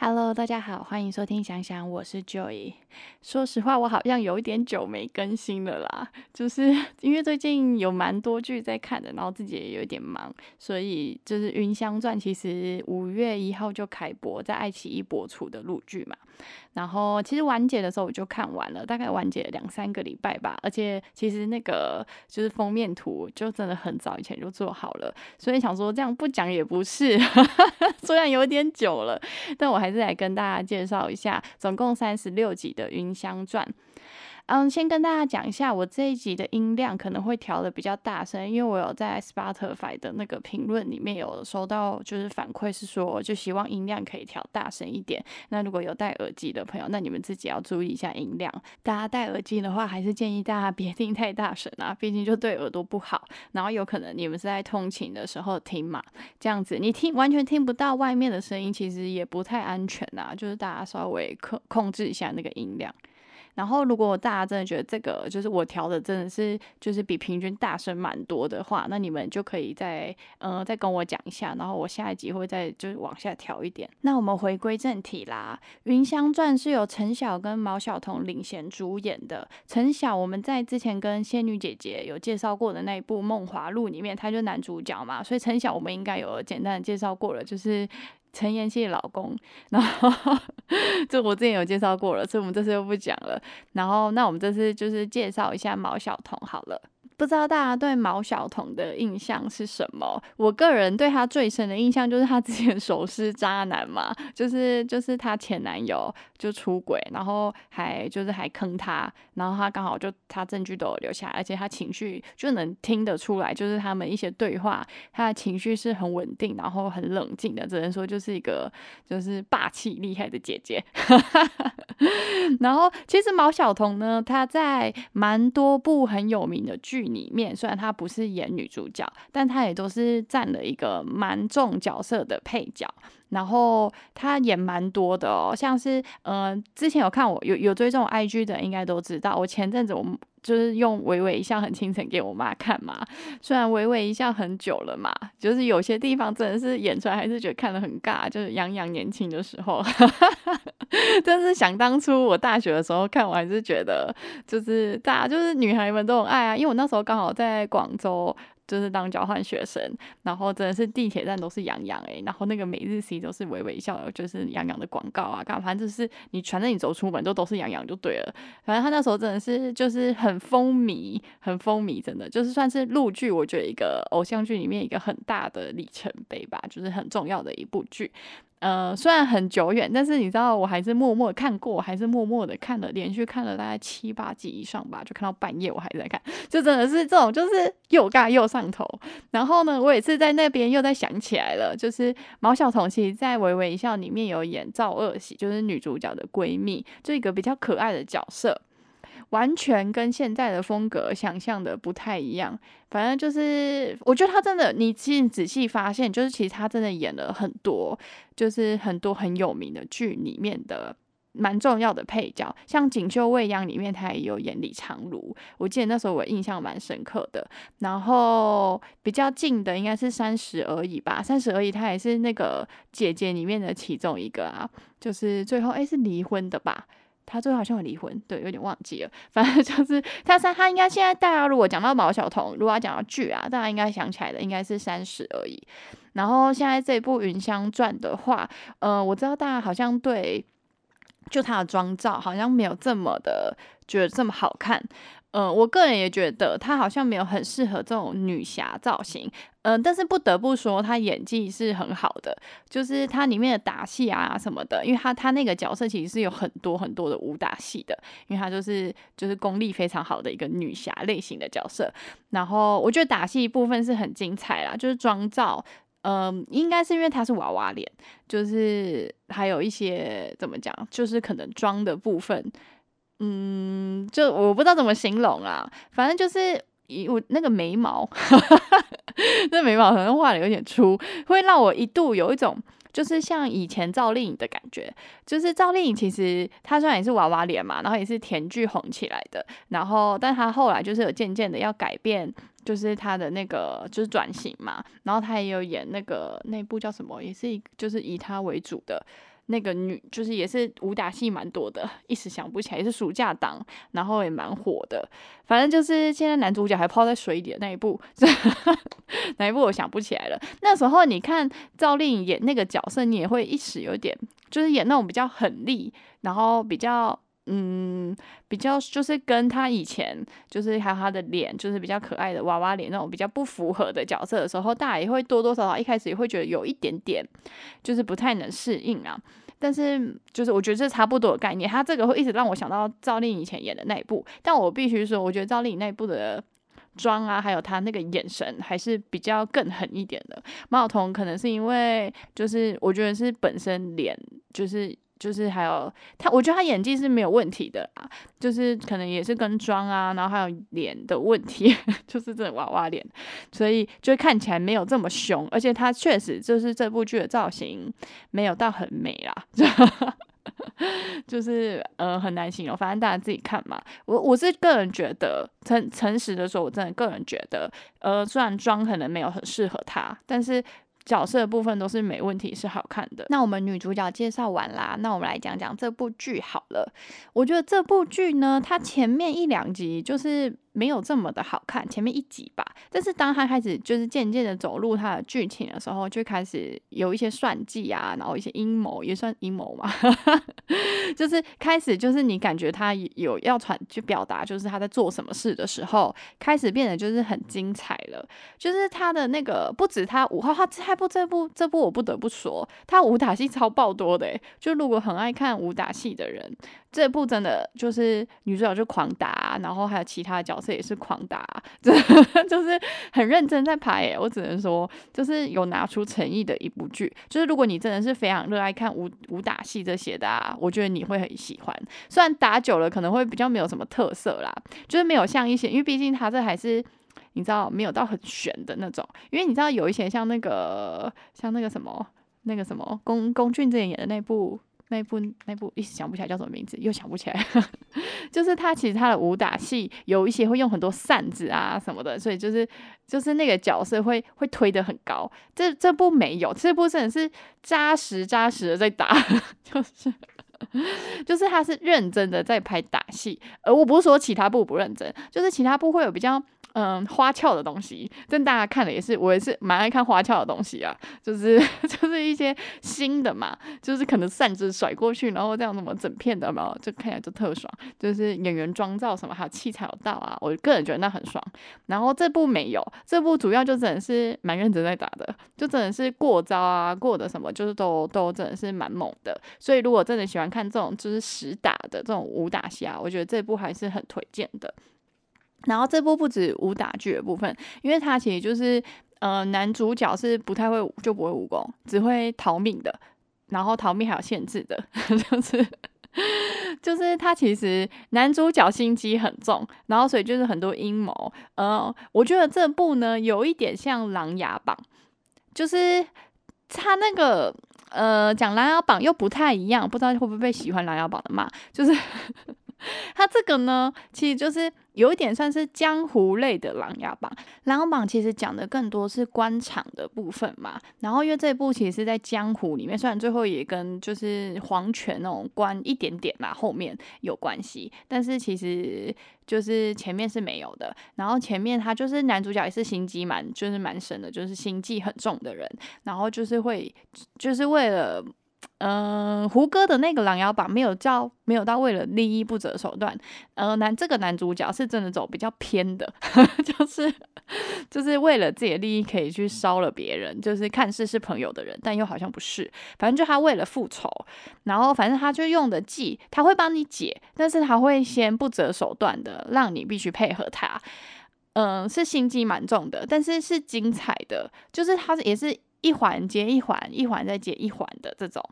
Hello，大家好，欢迎收听想想，我是 Joy。说实话，我好像有一点久没更新了啦，就是因为最近有蛮多剧在看的，然后自己也有点忙，所以就是《云香传》其实五月一号就开播，在爱奇艺播出的录剧嘛。然后其实完结的时候我就看完了，大概完结两三个礼拜吧。而且其实那个就是封面图就真的很早以前就做好了，所以想说这样不讲也不是，虽然有点久了，但我还还是来跟大家介绍一下，总共三十六集的《云香传》。嗯，先跟大家讲一下，我这一集的音量可能会调的比较大声，因为我有在 Spotify 的那个评论里面有收到，就是反馈是说，就希望音量可以调大声一点。那如果有戴耳机的朋友，那你们自己要注意一下音量。大家戴耳机的话，还是建议大家别听太大声啊，毕竟就对耳朵不好。然后有可能你们是在通勤的时候听嘛，这样子你听完全听不到外面的声音，其实也不太安全啊。就是大家稍微控控制一下那个音量。然后，如果大家真的觉得这个就是我调的真的是就是比平均大声蛮多的话，那你们就可以再呃再跟我讲一下，然后我下一集会再就是往下调一点。那我们回归正题啦，《云香传》是由陈晓跟毛晓彤领衔主演的。陈晓我们在之前跟仙女姐姐有介绍过的那一部《梦华录》里面，他就男主角嘛，所以陈晓我们应该有简单的介绍过了，就是。陈妍希的老公，然后 这我之前有介绍过了，所以我们这次就不讲了。然后，那我们这次就是介绍一下毛晓彤好了。不知道大家对毛晓彤的印象是什么？我个人对她最深的印象就是她之前手是渣男嘛，就是就是她前男友就出轨，然后还就是还坑她，然后她刚好就她证据都有留下，而且她情绪就能听得出来，就是他们一些对话，他的情绪是很稳定，然后很冷静的，只能说就是一个就是霸气厉害的姐姐。然后其实毛晓彤呢，她在蛮多部很有名的剧。里面虽然她不是演女主角，但她也都是占了一个蛮重角色的配角。然后她演蛮多的哦，像是嗯，之前有看我有有追踪 IG 的，应该都知道。我前阵子我就是用微微一笑很倾城给我妈看嘛，虽然微微一笑很久了嘛，就是有些地方真的是演出来还是觉得看得很尬，就是杨洋年轻的时候。但是想当初我大学的时候看，我还是觉得就是大家就是女孩们都很爱啊，因为我那时候刚好在广州。就是当交换学生，然后真的是地铁站都是杨洋诶，然后那个每日 C 都是微微笑，就是杨洋的广告啊，干反正就是你反正你走出门就都是杨洋就对了。反正他那时候真的是就是很风靡，很风靡，真的就是算是陆剧，我觉得一个偶像剧里面一个很大的里程碑吧，就是很重要的一部剧。呃，虽然很久远，但是你知道，我还是默默看过，还是默默的看了，连续看了大概七八集以上吧，就看到半夜我还在看，就真的是这种，就是又尬又上头。然后呢，我也是在那边又在想起来了，就是毛晓彤其实在《微微一笑》里面有演赵二喜，就是女主角的闺蜜，就一个比较可爱的角色。完全跟现在的风格想象的不太一样，反正就是我觉得他真的，你其实仔细发现，就是其实他真的演了很多，就是很多很有名的剧里面的蛮重要的配角，像《锦绣未央》里面他也有演李长儒，我记得那时候我印象蛮深刻的。然后比较近的应该是《三十而已》吧，《三十而已》他也是那个姐姐里面的其中一个啊，就是最后哎是离婚的吧。他最后好像有离婚，对，有点忘记了。反正就是他三，他应该现在大家如果讲到毛晓彤，如果要讲到剧啊，大家应该想起来的应该是三十而已。然后现在这部《云香传》的话，呃，我知道大家好像对就他的妆造好像没有这么的觉得这么好看。嗯，我个人也觉得她好像没有很适合这种女侠造型。嗯，但是不得不说，她演技是很好的，就是她里面的打戏啊什么的，因为她她那个角色其实是有很多很多的武打戏的，因为她就是就是功力非常好的一个女侠类型的角色。然后我觉得打戏部分是很精彩啦，就是妆造，嗯，应该是因为她是娃娃脸，就是还有一些怎么讲，就是可能妆的部分。嗯，就我不知道怎么形容啊，反正就是以我那个眉毛，那眉毛可能画的有点粗，会让我一度有一种就是像以前赵丽颖的感觉。就是赵丽颖其实她虽然也是娃娃脸嘛，然后也是甜剧红起来的，然后但她后来就是有渐渐的要改变，就是她的那个就是转型嘛，然后她也有演那个那部叫什么，也是就是以她为主的。那个女，就是也是武打戏蛮多的，一时想不起来，也是暑假档，然后也蛮火的。反正就是现在男主角还泡在水里的那一部，哪一部我想不起来了。那时候你看赵丽颖演那个角色，你也会一时有点，就是演那种比较狠厉，然后比较。嗯，比较就是跟他以前就是还有他的脸，就是比较可爱的娃娃脸那种比较不符合的角色的时候，大家也会多多少少一开始也会觉得有一点点，就是不太能适应啊。但是就是我觉得这差不多的概念，他这个会一直让我想到赵丽颖以前演的那一部。但我必须说，我觉得赵丽颖那一部的妆啊，还有她那个眼神，还是比较更狠一点的。马晓彤可能是因为就是我觉得是本身脸就是。就是还有他，我觉得他演技是没有问题的啊，就是可能也是跟妆啊，然后还有脸的问题，就是这娃娃脸，所以就看起来没有这么凶，而且他确实就是这部剧的造型没有到很美啦，就是呃很难形容，反正大家自己看嘛。我我是个人觉得诚诚实的说，我真的个人觉得，呃，虽然妆可能没有很适合他，但是。角色部分都是没问题，是好看的。那我们女主角介绍完啦，那我们来讲讲这部剧好了。我觉得这部剧呢，它前面一两集就是。没有这么的好看，前面一集吧。但是当他开始就是渐渐的走入他的剧情的时候，就开始有一些算计啊，然后一些阴谋也算阴谋嘛，就是开始就是你感觉他有要传去表达，就是他在做什么事的时候，开始变得就是很精彩了。就是他的那个不止他五号，他这部这部这部我不得不说，他武打戏超爆多的。就如果很爱看武打戏的人。这部真的就是女主角就狂打，然后还有其他的角色也是狂打，真的 就是很认真在拍诶。我只能说，就是有拿出诚意的一部剧。就是如果你真的是非常热爱看武武打戏这些的，啊，我觉得你会很喜欢。虽然打久了可能会比较没有什么特色啦，就是没有像一些，因为毕竟它这还是你知道没有到很玄的那种。因为你知道有一些像那个像那个什么那个什么龚龚俊之前演的那部。那部那部一时想不起来叫什么名字，又想不起来。就是他其实他的武打戏有一些会用很多扇子啊什么的，所以就是就是那个角色会会推得很高。这这部没有，这部真的是扎实扎实的在打，就是就是他是认真的在拍打戏。而我不是说其他部不认真，就是其他部会有比较。嗯，花俏的东西，但大家看了也是，我也是蛮爱看花俏的东西啊，就是 就是一些新的嘛，就是可能扇子甩过去，然后这样什么整片的嘛，就看起来就特爽，就是演员妆造什么，还有器材有到啊，我个人觉得那很爽。然后这部没有，这部主要就真的是蛮认真在打的，就真的是过招啊，过的什么就是都都真的是蛮猛的。所以如果真的喜欢看这种就是实打的这种武打戏啊，我觉得这部还是很推荐的。然后这部不止武打剧的部分，因为它其实就是，呃，男主角是不太会就不会武功，只会逃命的，然后逃命还有限制的，就是就是他其实男主角心机很重，然后所以就是很多阴谋。呃，我觉得这部呢有一点像《琅琊榜》，就是他那个呃讲《琅琊榜》又不太一样，不知道会不会被喜欢《琅琊榜》的骂，就是。它这个呢，其实就是有一点算是江湖类的《琅琊榜》。《琅琊榜》其实讲的更多是官场的部分嘛。然后因为这部其实是在江湖里面，虽然最后也跟就是皇权那种关一点点嘛，后面有关系，但是其实就是前面是没有的。然后前面他就是男主角也是心机蛮就是蛮深的，就是心计很重的人，然后就是会就是为了。嗯，胡歌的那个《琅琊榜》没有叫没有到为了利益不择手段。呃，男这个男主角是真的走比较偏的，就是就是为了自己的利益可以去烧了别人，就是看似是朋友的人，但又好像不是。反正就他为了复仇，然后反正他就用的计，他会帮你解，但是他会先不择手段的让你必须配合他。嗯，是心机蛮重的，但是是精彩的，就是他也是一环接一环，一环再接一环的这种。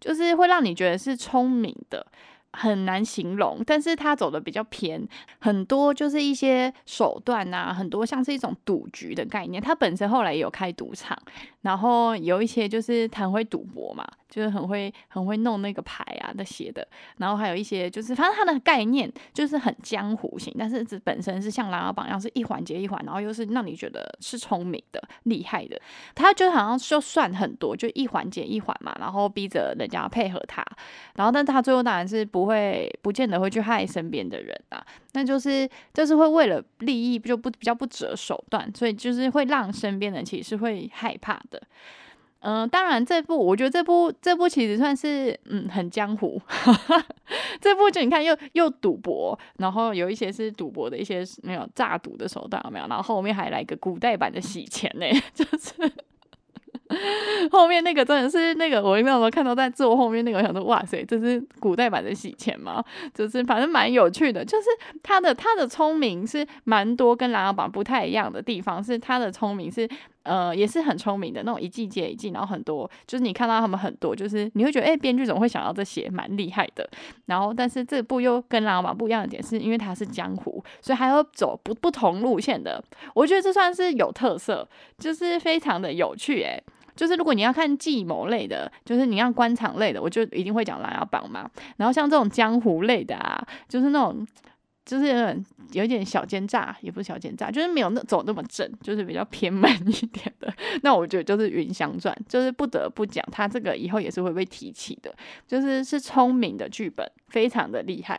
就是会让你觉得是聪明的，很难形容。但是他走的比较偏，很多就是一些手段啊，很多像是一种赌局的概念。他本身后来也有开赌场，然后有一些就是他会赌博嘛，就是很会很会弄那个牌啊那些的。然后还有一些就是，反正他的概念就是很江湖型，但是这本身是像琅琊榜一样，是一环接一环，然后又是让你觉得是聪明的、厉害的。他就好像就算很多，就一环接一环嘛，然后逼着人家配合他。然后，但他最后当然是不会，不见得会去害身边的人啊。那就是就是会为了利益就不比较不择手段，所以就是会让身边人其实会害怕的。嗯，当然这部我觉得这部这部其实算是嗯很江湖，这部就你看又又赌博，然后有一些是赌博的一些没有诈赌的手段有没有？然后后面还来一个古代版的洗钱呢，就是。后面那个真的是那个，我那时候看到在坐后面那个，我想说哇塞，这是古代版的洗钱吗？就是反正蛮有趣的，就是他的他的聪明是蛮多跟琅琊榜不太一样的地方，是他的聪明是呃也是很聪明的那种一季接一季，然后很多就是你看到他们很多就是你会觉得哎编剧怎么会想到这些蛮厉害的，然后但是这部又跟琅琊榜不一样的点是因为它是江湖，所以还要走不不同路线的，我觉得这算是有特色，就是非常的有趣哎。就是如果你要看计谋类的，就是你要官场类的，我就一定会讲琅琊榜嘛。然后像这种江湖类的啊，就是那种就是有点小奸诈，也不是小奸诈，就是没有那走那么正，就是比较偏门一点的。那我觉得就是《云香传》，就是不得不讲，他这个以后也是会被提起的，就是是聪明的剧本，非常的厉害。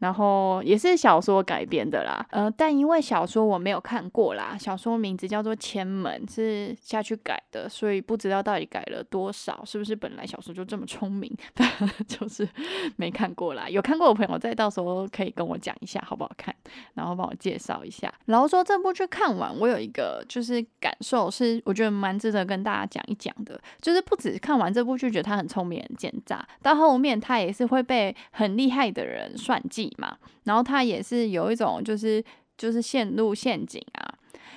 然后也是小说改编的啦，呃，但因为小说我没有看过啦，小说名字叫做《千门》，是下去改的，所以不知道到底改了多少，是不是本来小说就这么聪明，就是没看过啦。有看过的朋友再到时候可以跟我讲一下好不好看，然后帮我介绍一下。然后说这部剧看完，我有一个就是感受是，我觉得蛮值得跟大家讲一讲的，就是不止看完这部剧觉得他很聪明很奸诈，到后面他也是会被很厉害的人算计。嘛，然后他也是有一种就是就是陷入陷阱啊，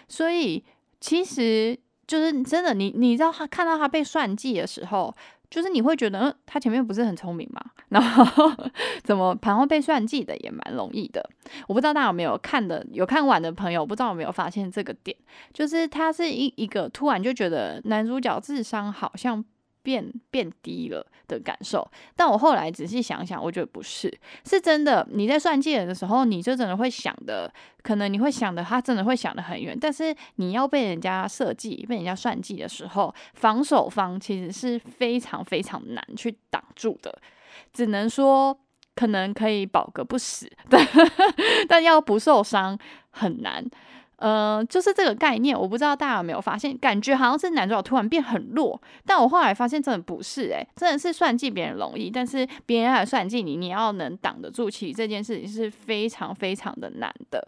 所以其实就是真的，你你知道他看到他被算计的时候，就是你会觉得，他前面不是很聪明嘛？然后怎么盘后被算计的也蛮容易的。我不知道大家有没有看的，有看完的朋友，不知道有没有发现这个点，就是他是一一个突然就觉得男主角智商好像。变变低了的感受，但我后来仔细想想，我觉得不是，是真的。你在算计人的时候，你就真的会想的，可能你会想的，他真的会想的很远。但是你要被人家设计、被人家算计的时候，防守方其实是非常非常难去挡住的，只能说可能可以保个不死，但 但要不受伤很难。呃，就是这个概念，我不知道大家有没有发现，感觉好像是男主角突然变很弱，但我后来发现真的不是，诶，真的是算计别人容易，但是别人来算计你，你要能挡得住，其实这件事情是非常非常的难的。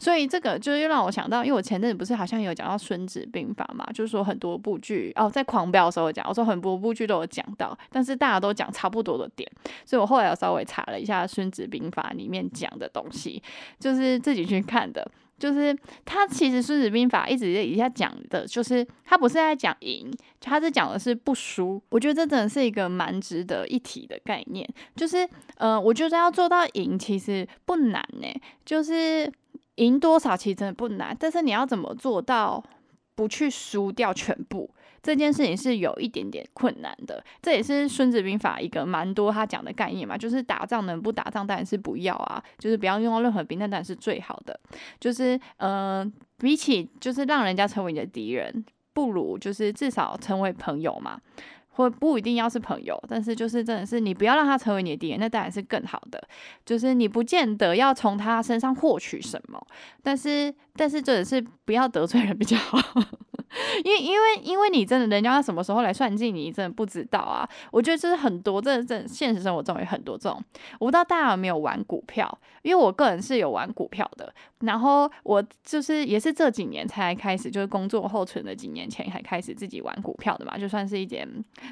所以这个就是又让我想到，因为我前阵子不是好像有讲到《孙子兵法》嘛，就是说很多部剧哦，在狂飙的时候讲，我说很多部剧都有讲到，但是大家都讲差不多的点，所以我后来有稍微查了一下《孙子兵法》里面讲的东西，就是自己去看的。就是他其实《孙子兵法》一直在底下讲的，就是他不是在讲赢，他是讲的是不输。我觉得这真的是一个蛮值得一提的概念。就是，呃，我觉得要做到赢其实不难呢，就是赢多少其实真的不难，但是你要怎么做到不去输掉全部？这件事情是有一点点困难的，这也是《孙子兵法》一个蛮多他讲的概念嘛，就是打仗能不打仗当然是不要啊，就是不要用到任何兵，那当然是最好的。就是嗯，比起就是让人家成为你的敌人，不如就是至少成为朋友嘛，或不一定要是朋友，但是就是真的是你不要让他成为你的敌人，那当然是更好的。就是你不见得要从他身上获取什么，但是但是真的是不要得罪人比较好。因为因为因为你真的人家什么时候来算计你，真的不知道啊。我觉得这是很多，这这现实生活中有很多这种。我不知道大家有没有玩股票，因为我个人是有玩股票的。然后我就是也是这几年才开始，就是工作后存的几年前才开始自己玩股票的嘛，就算是一点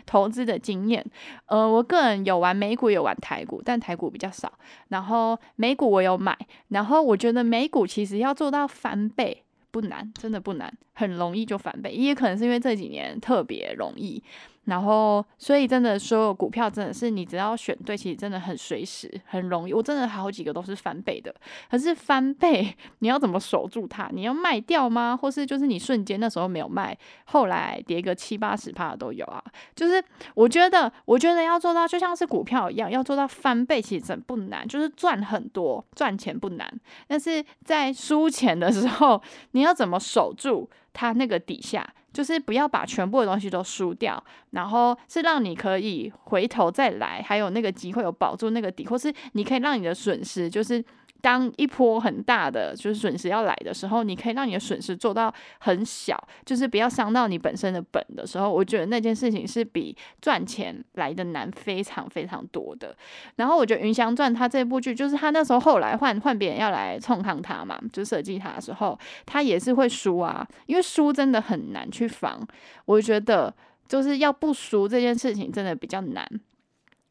投资的经验。呃，我个人有玩美股，有玩台股，但台股比较少。然后美股我有买，然后我觉得美股其实要做到翻倍。不难，真的不难，很容易就翻倍。也可能是因为这几年特别容易。然后，所以真的所有股票真的是你只要选对，其实真的很随时很容易。我真的好几个都是翻倍的，可是翻倍你要怎么守住它？你要卖掉吗？或是就是你瞬间那时候没有卖，后来跌个七八十趴都有啊。就是我觉得，我觉得要做到就像是股票一样，要做到翻倍其实真不难，就是赚很多赚钱不难，但是在输钱的时候，你要怎么守住它那个底下？就是不要把全部的东西都输掉，然后是让你可以回头再来，还有那个机会有保住那个底，或是你可以让你的损失就是。当一波很大的就是损失要来的时候，你可以让你的损失做到很小，就是不要伤到你本身的本的时候，我觉得那件事情是比赚钱来的难非常非常多的。然后我觉得《云翔传》他这部剧，就是他那时候后来换换别人要来冲抗他嘛，就设计他的时候，他也是会输啊，因为输真的很难去防。我觉得就是要不输这件事情真的比较难，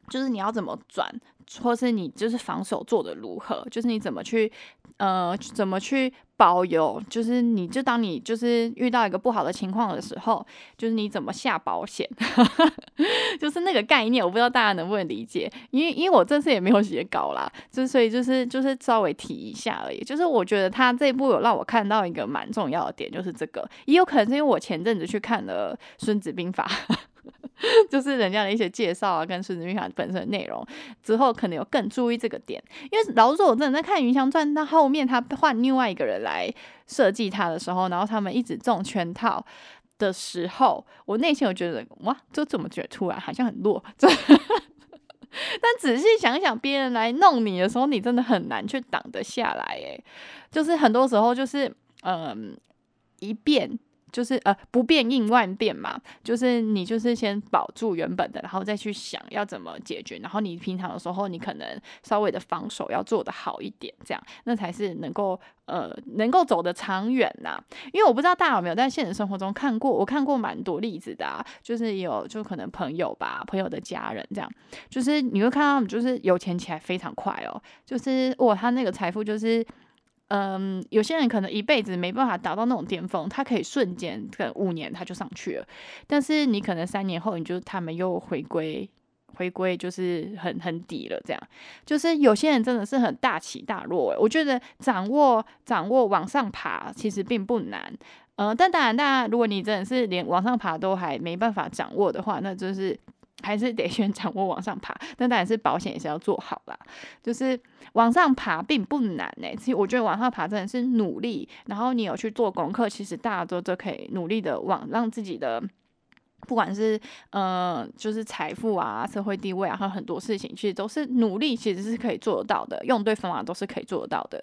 就是你要怎么转。或是你就是防守做的如何，就是你怎么去，呃，怎么去保有，就是你就当你就是遇到一个不好的情况的时候，就是你怎么下保险，就是那个概念，我不知道大家能不能理解，因为因为我这次也没有写稿啦，就所以就是就是稍微提一下而已，就是我觉得他这一部有让我看到一个蛮重要的点，就是这个，也有可能是因为我前阵子去看了《孙子兵法》。就是人家的一些介绍啊，跟《孙子兵法》本身的内容，之后可能有更注意这个点。因为老实说，我真的在看《云翔传》，那后面他换另外一个人来设计他的时候，然后他们一直中圈套的时候，我内心我觉得哇，这怎么觉得突然好像很弱？但仔细想想，别人来弄你的时候，你真的很难去挡得下来。诶，就是很多时候就是嗯，一变。就是呃不变应万变嘛，就是你就是先保住原本的，然后再去想要怎么解决。然后你平常的时候，你可能稍微的防守要做得好一点，这样那才是能够呃能够走得长远呐。因为我不知道大家有没有在现实生活中看过，我看过蛮多例子的，啊，就是有就可能朋友吧，朋友的家人这样，就是你会看到他们就是有钱起来非常快哦，就是哇他那个财富就是。嗯，有些人可能一辈子没办法达到那种巅峰，他可以瞬间可能五年他就上去了，但是你可能三年后，你就他们又回归，回归就是很很底了，这样就是有些人真的是很大起大落。我觉得掌握掌握往上爬其实并不难，呃，但当然，大家如果你真的是连往上爬都还没办法掌握的话，那就是。还是得 先掌握往上爬，但当然是保险也是要做好啦。就是往上爬并不难呢，其实我觉得往上爬真的是努力，然后你有去做功课，其实大家都都可以努力的往让自己的。不管是呃，就是财富啊、社会地位啊，还有很多事情，其实都是努力，其实是可以做得到的。用对方法都是可以做得到的。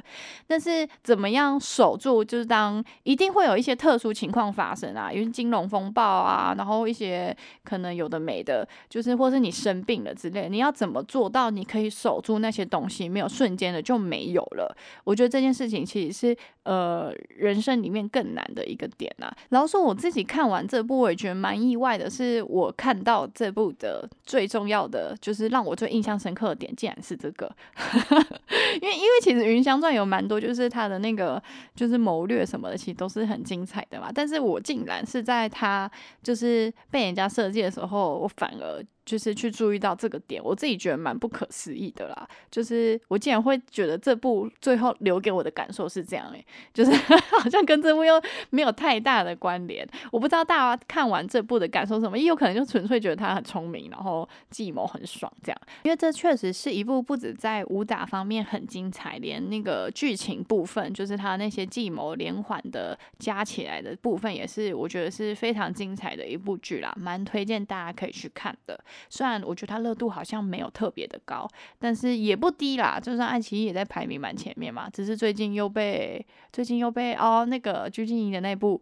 但是怎么样守住，就是当一定会有一些特殊情况发生啊，因为金融风暴啊，然后一些可能有的没的，就是或是你生病了之类，你要怎么做到你可以守住那些东西，没有瞬间的就没有了？我觉得这件事情其实是呃人生里面更难的一个点啊。然后说我自己看完这部，我也觉得蛮意外。的是我看到这部的最重要的，就是让我最印象深刻的点，竟然是这个。因为因为其实《云香传》有蛮多，就是他的那个就是谋略什么的，其实都是很精彩的嘛。但是我竟然是在他就是被人家设计的时候，我反而。就是去注意到这个点，我自己觉得蛮不可思议的啦。就是我竟然会觉得这部最后留给我的感受是这样，诶，就是 好像跟这部又没有太大的关联。我不知道大家看完这部的感受什么，也有可能就纯粹觉得他很聪明，然后计谋很爽这样。因为这确实是一部不止在武打方面很精彩，连那个剧情部分，就是他那些计谋连环的加起来的部分，也是我觉得是非常精彩的一部剧啦，蛮推荐大家可以去看的。虽然我觉得它热度好像没有特别的高，但是也不低啦。就算爱奇艺也在排名蛮前面嘛，只是最近又被最近又被哦那个鞠婧祎的那部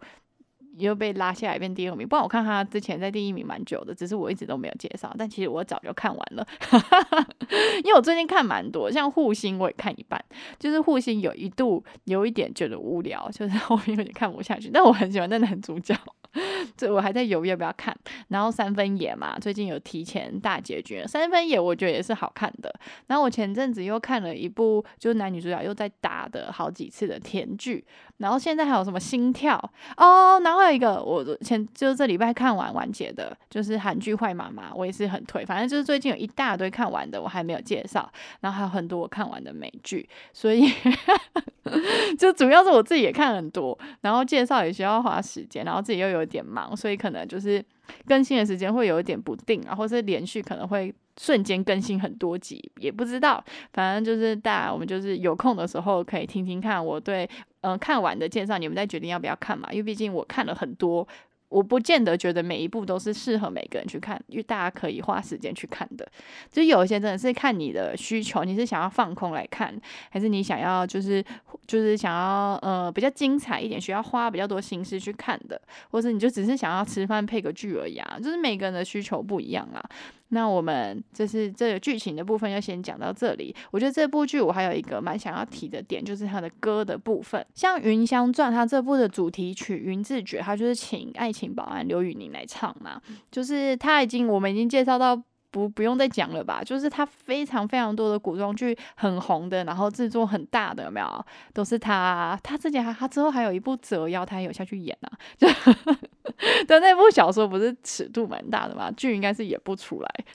又被拉下来变第二名。不然我看他之前在第一名蛮久的，只是我一直都没有介绍。但其实我早就看完了，因为我最近看蛮多，像护心我也看一半，就是护心有一度有一点觉得无聊，就是 后面有点看不下去。但我很喜欢那男主角。这我还在犹豫要不要看。然后三分野嘛，最近有提前大结局，三分野我觉得也是好看的。然后我前阵子又看了一部，就是男女主角又在打的好几次的甜剧。然后现在还有什么心跳哦？然后还有一个我前就是这礼拜看完完结的，就是韩剧《坏妈妈》，我也是很推。反正就是最近有一大堆看完的，我还没有介绍。然后还有很多我看完的美剧，所以 就主要是我自己也看很多，然后介绍也需要花时间，然后自己又有有点忙，所以可能就是更新的时间会有一点不定然后是连续可能会瞬间更新很多集，也不知道。反正就是大家我们就是有空的时候可以听听看我对嗯看完的介绍，你们再决定要不要看嘛，因为毕竟我看了很多。我不见得觉得每一部都是适合每个人去看，因为大家可以花时间去看的。就有一些真的是看你的需求，你是想要放空来看，还是你想要就是就是想要呃比较精彩一点，需要花比较多心思去看的，或者你就只是想要吃饭配个剧而已啊，就是每个人的需求不一样啊。那我们就是这个剧情的部分，就先讲到这里。我觉得这部剧我还有一个蛮想要提的点，就是它的歌的部分。像《云香传》，它这部的主题曲《云自觉》，它就是请爱情保安刘宇宁来唱嘛。就是他已经，我们已经介绍到不不用再讲了吧？就是他非常非常多的古装剧很红的，然后制作很大的，有没有？都是他。他之前还他之后还有一部《折腰》，他有下去演啊。就的那部小说不是尺度蛮大的嘛，剧应该是演不出来。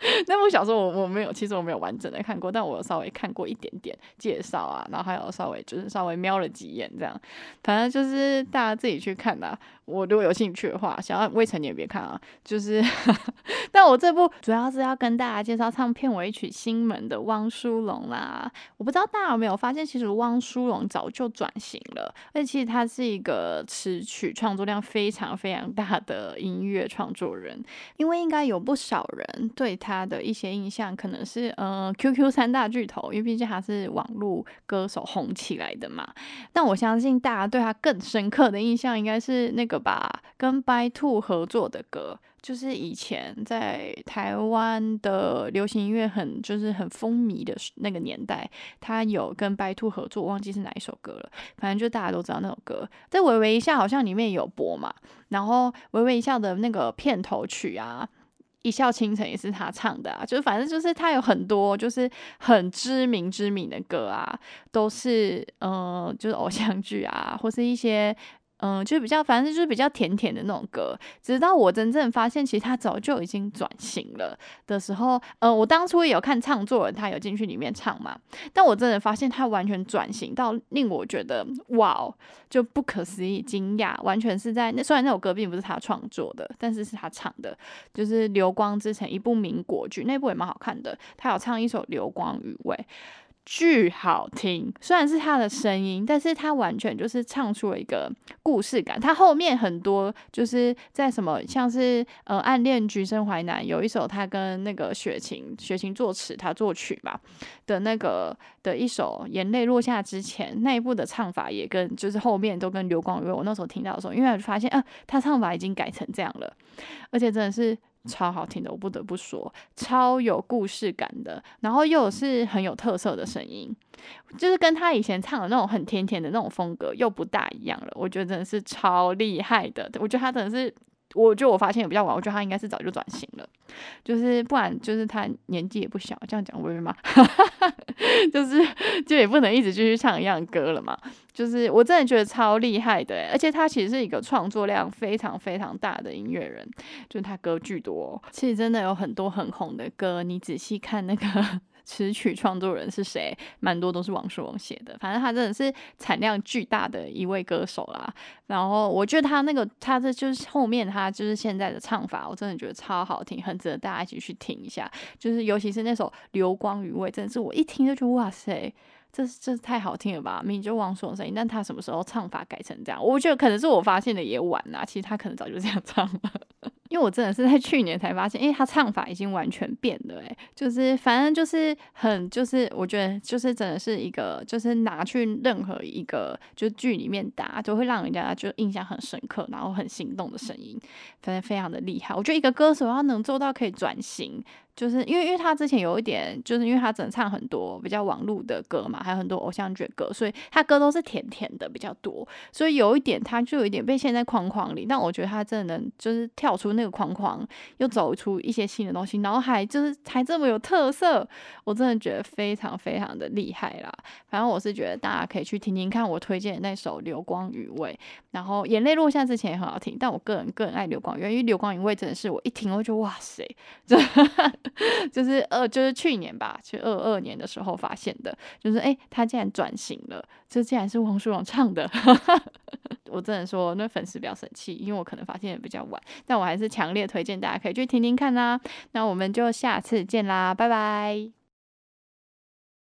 那部小说我我没有，其实我没有完整的看过，但我有稍微看过一点点介绍啊，然后还有稍微就是稍微瞄了几眼这样，反正就是大家自己去看的。我如果有兴趣的话，想要未成年别看啊。就是，但我这部主要是要跟大家介绍唱片尾曲《新门》的汪苏泷啦。我不知道大家有没有发现，其实汪苏泷早就转型了，而且其实他是一个词曲创作量非常非常大的音乐创作人。因为应该有不少人对他他的一些印象，可能是呃 QQ 三大巨头，因为毕竟他是网络歌手红起来的嘛。但我相信大家对他更深刻的印象，应该是那个。吧，跟白兔合作的歌，就是以前在台湾的流行音乐很就是很风靡的那个年代，他有跟白兔合作，忘记是哪一首歌了。反正就大家都知道那首歌，在《微微一笑》好像里面有播嘛。然后《微微一笑》的那个片头曲啊，《一笑倾城》也是他唱的啊。就是反正就是他有很多就是很知名知名的歌啊，都是嗯，就是偶像剧啊，或是一些。嗯，就比较，反正就是比较甜甜的那种歌。直到我真正发现，其实他早就已经转型了的时候，嗯，我当初也有看唱作人，他有进去里面唱嘛。但我真的发现他完全转型到令我觉得哇，就不可思议、惊讶，完全是在那。虽然那首歌并不是他创作的，但是是他唱的，就是《流光之城》一部民国剧，那部也蛮好看的。他有唱一首《流光余味》。巨好听，虽然是他的声音，但是他完全就是唱出了一个故事感。他后面很多就是在什么，像是呃《暗恋橘生淮南》有一首他跟那个雪晴，雪晴作词，他作曲吧的那个的一首《眼泪落下之前》那一部的唱法也跟就是后面都跟流光月。我那时候听到的时候，因为发现啊，他唱法已经改成这样了，而且真的是。超好听的，我不得不说，超有故事感的，然后又是很有特色的声音，就是跟他以前唱的那种很甜甜的那种风格又不大一样了。我觉得真的是超厉害的，我觉得他真的是。我觉得我发现也比较晚，我觉得他应该是早就转型了，就是不然就是他年纪也不小，这样讲会吗？就是就也不能一直继续唱一样歌了嘛。就是我真的觉得超厉害的，而且他其实是一个创作量非常非常大的音乐人，就是他歌巨多，其实真的有很多很红的歌，你仔细看那个。词曲创作人是谁？蛮多都是王树荣写的。反正他真的是产量巨大的一位歌手啦。然后我觉得他那个，他这就是后面他就是现在的唱法，我真的觉得超好听，很值得大家一起去听一下。就是尤其是那首《流光余味》，真的是我一听就觉得哇塞，这这太好听了吧！明明就王树荣声音，但他什么时候唱法改成这样？我觉得可能是我发现的也晚啦。其实他可能早就这样唱了。因为我真的是在去年才发现，哎，他唱法已经完全变了，哎，就是反正就是很就是我觉得就是真的是一个就是拿去任何一个就剧里面打，都会让人家就印象很深刻，然后很心动的声音，反正非常的厉害。我觉得一个歌手他能做到可以转型，就是因为，因为他之前有一点，就是因为他只能唱很多比较网络的歌嘛，还有很多偶像剧歌，所以他歌都是甜甜的比较多，所以有一点他就有一点被陷在框框里。但我觉得他真的能就是跳出那个框框，又走出一些新的东西，然后还就是还这么有特色，我真的觉得非常非常的厉害啦。反正我是觉得大家可以去听听看我推荐的那首《流光雨味》，然后眼泪落下之前也很好听，但我个人更爱《流光余味》，因为《流光雨味》真的是我一听我就哇塞，就。就是二，就是去年吧，去二二年的时候发现的，就是哎，他竟然转型了，这竟然是王书荣唱的，我只能说那粉丝比较生气，因为我可能发现的比较晚，但我还是强烈推荐大家可以去听听看啦。那我们就下次见啦，拜拜。